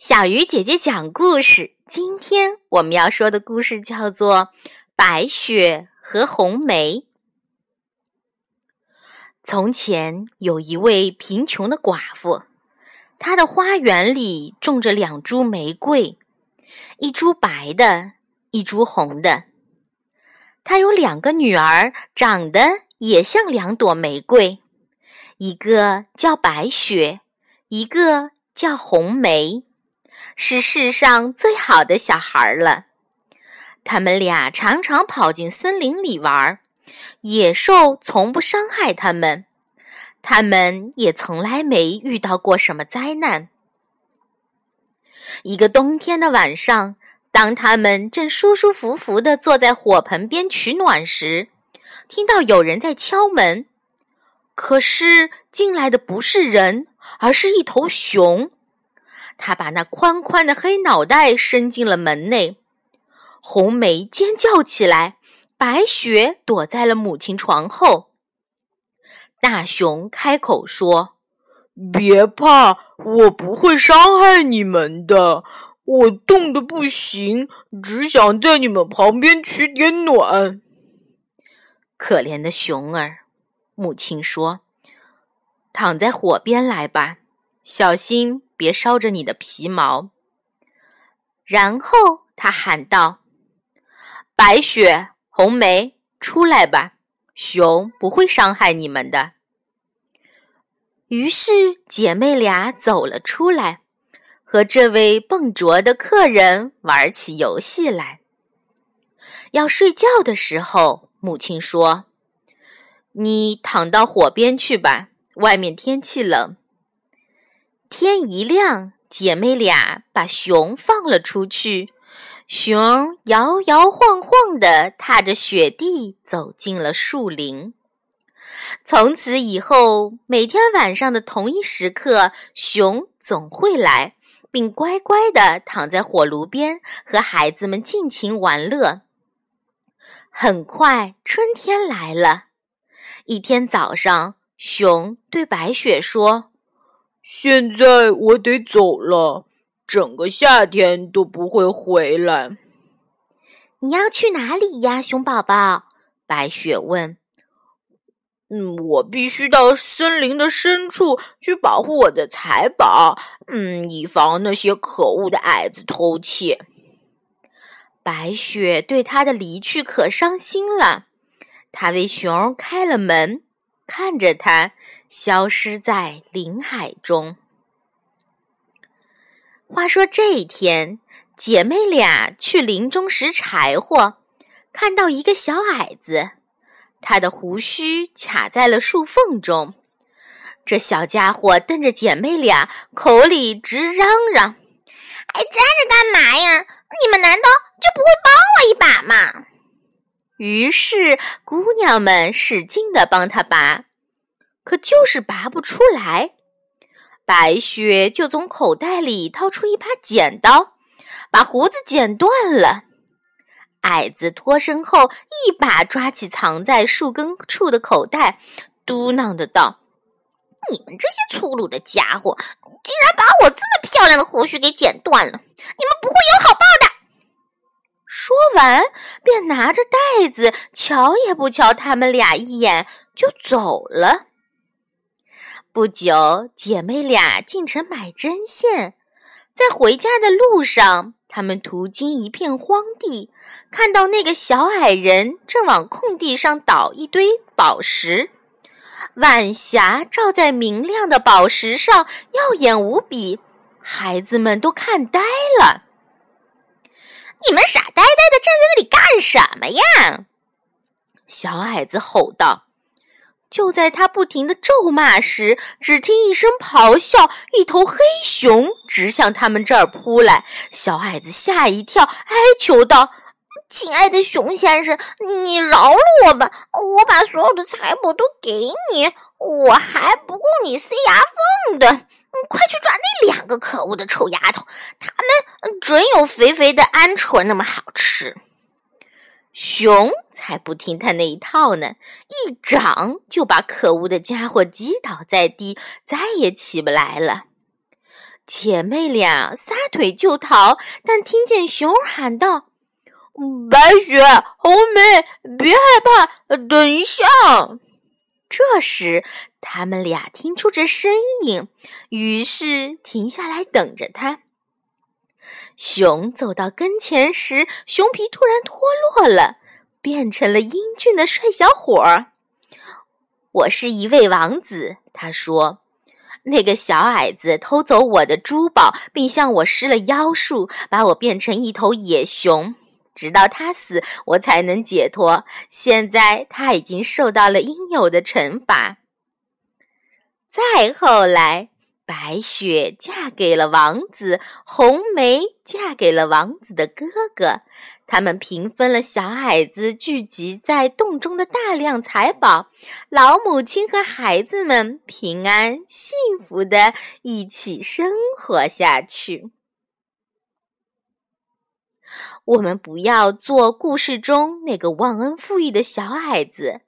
小鱼姐姐讲故事。今天我们要说的故事叫做《白雪和红梅》。从前有一位贫穷的寡妇，她的花园里种着两株玫瑰，一株白的，一株红的。她有两个女儿，长得也像两朵玫瑰，一个叫白雪，一个叫红梅。是世上最好的小孩了。他们俩常常跑进森林里玩，野兽从不伤害他们，他们也从来没遇到过什么灾难。一个冬天的晚上，当他们正舒舒服服地坐在火盆边取暖时，听到有人在敲门。可是进来的不是人，而是一头熊。他把那宽宽的黑脑袋伸进了门内，红梅尖叫起来，白雪躲在了母亲床后。大熊开口说：“别怕，我不会伤害你们的。我冻得不行，只想在你们旁边取点暖。”可怜的熊儿，母亲说：“躺在火边来吧，小心。”别烧着你的皮毛。然后他喊道：“白雪、红梅，出来吧，熊不会伤害你们的。”于是姐妹俩走了出来，和这位笨拙的客人玩起游戏来。要睡觉的时候，母亲说：“你躺到火边去吧，外面天气冷。”天一亮，姐妹俩把熊放了出去。熊摇摇晃晃地踏着雪地走进了树林。从此以后，每天晚上的同一时刻，熊总会来，并乖乖地躺在火炉边，和孩子们尽情玩乐。很快，春天来了。一天早上，熊对白雪说。现在我得走了，整个夏天都不会回来。你要去哪里呀，熊宝宝？白雪问。嗯，我必须到森林的深处去保护我的财宝，嗯，以防那些可恶的矮子偷窃。白雪对他的离去可伤心了，他为熊开了门。看着它消失在林海中。话说这一天，姐妹俩去林中拾柴火，看到一个小矮子，他的胡须卡在了树缝中。这小家伙瞪着姐妹俩，口里直嚷嚷：“还站着干嘛呀？你们难道就不会帮我一把吗？”于是，姑娘们使劲地帮他拔，可就是拔不出来。白雪就从口袋里掏出一把剪刀，把胡子剪断了。矮子脱身后，一把抓起藏在树根处的口袋，嘟囔的道：“你们这些粗鲁的家伙，竟然把我这么漂亮的胡须给剪断了！你们不会有好报！”说完，便拿着袋子，瞧也不瞧他们俩一眼，就走了。不久，姐妹俩进城买针线，在回家的路上，他们途经一片荒地，看到那个小矮人正往空地上倒一堆宝石，晚霞照在明亮的宝石上，耀眼无比，孩子们都看呆了。你们傻呆呆的站在那里干什么呀？小矮子吼道。就在他不停的咒骂时，只听一声咆哮，一头黑熊直向他们这儿扑来。小矮子吓一跳，哀求道：“亲爱的熊先生，你饶了我吧！我把所有的财宝都给你，我还不够你塞牙缝的。”快去抓那两个可恶的臭丫头！他们准有肥肥的鹌鹑那么好吃。熊才不听他那一套呢，一掌就把可恶的家伙击倒在地，再也起不来了。姐妹俩撒腿就逃，但听见熊喊道：“白雪，红梅，别害怕，等一下。”这时，他们俩听出这声音，于是停下来等着他。熊走到跟前时，熊皮突然脱落了，变成了英俊的帅小伙儿。我是一位王子，他说。那个小矮子偷走我的珠宝，并向我施了妖术，把我变成一头野熊。直到他死，我才能解脱。现在他已经受到了应有的惩罚。再后来，白雪嫁给了王子，红梅嫁给了王子的哥哥。他们平分了小矮子聚集在洞中的大量财宝，老母亲和孩子们平安幸福的一起生活下去。我们不要做故事中那个忘恩负义的小矮子。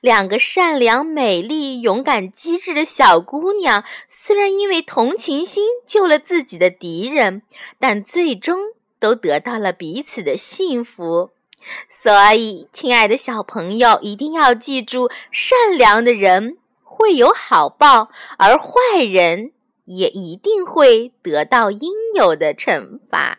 两个善良、美丽、勇敢、机智的小姑娘，虽然因为同情心救了自己的敌人，但最终。都得到了彼此的幸福，所以，亲爱的小朋友，一定要记住：善良的人会有好报，而坏人也一定会得到应有的惩罚。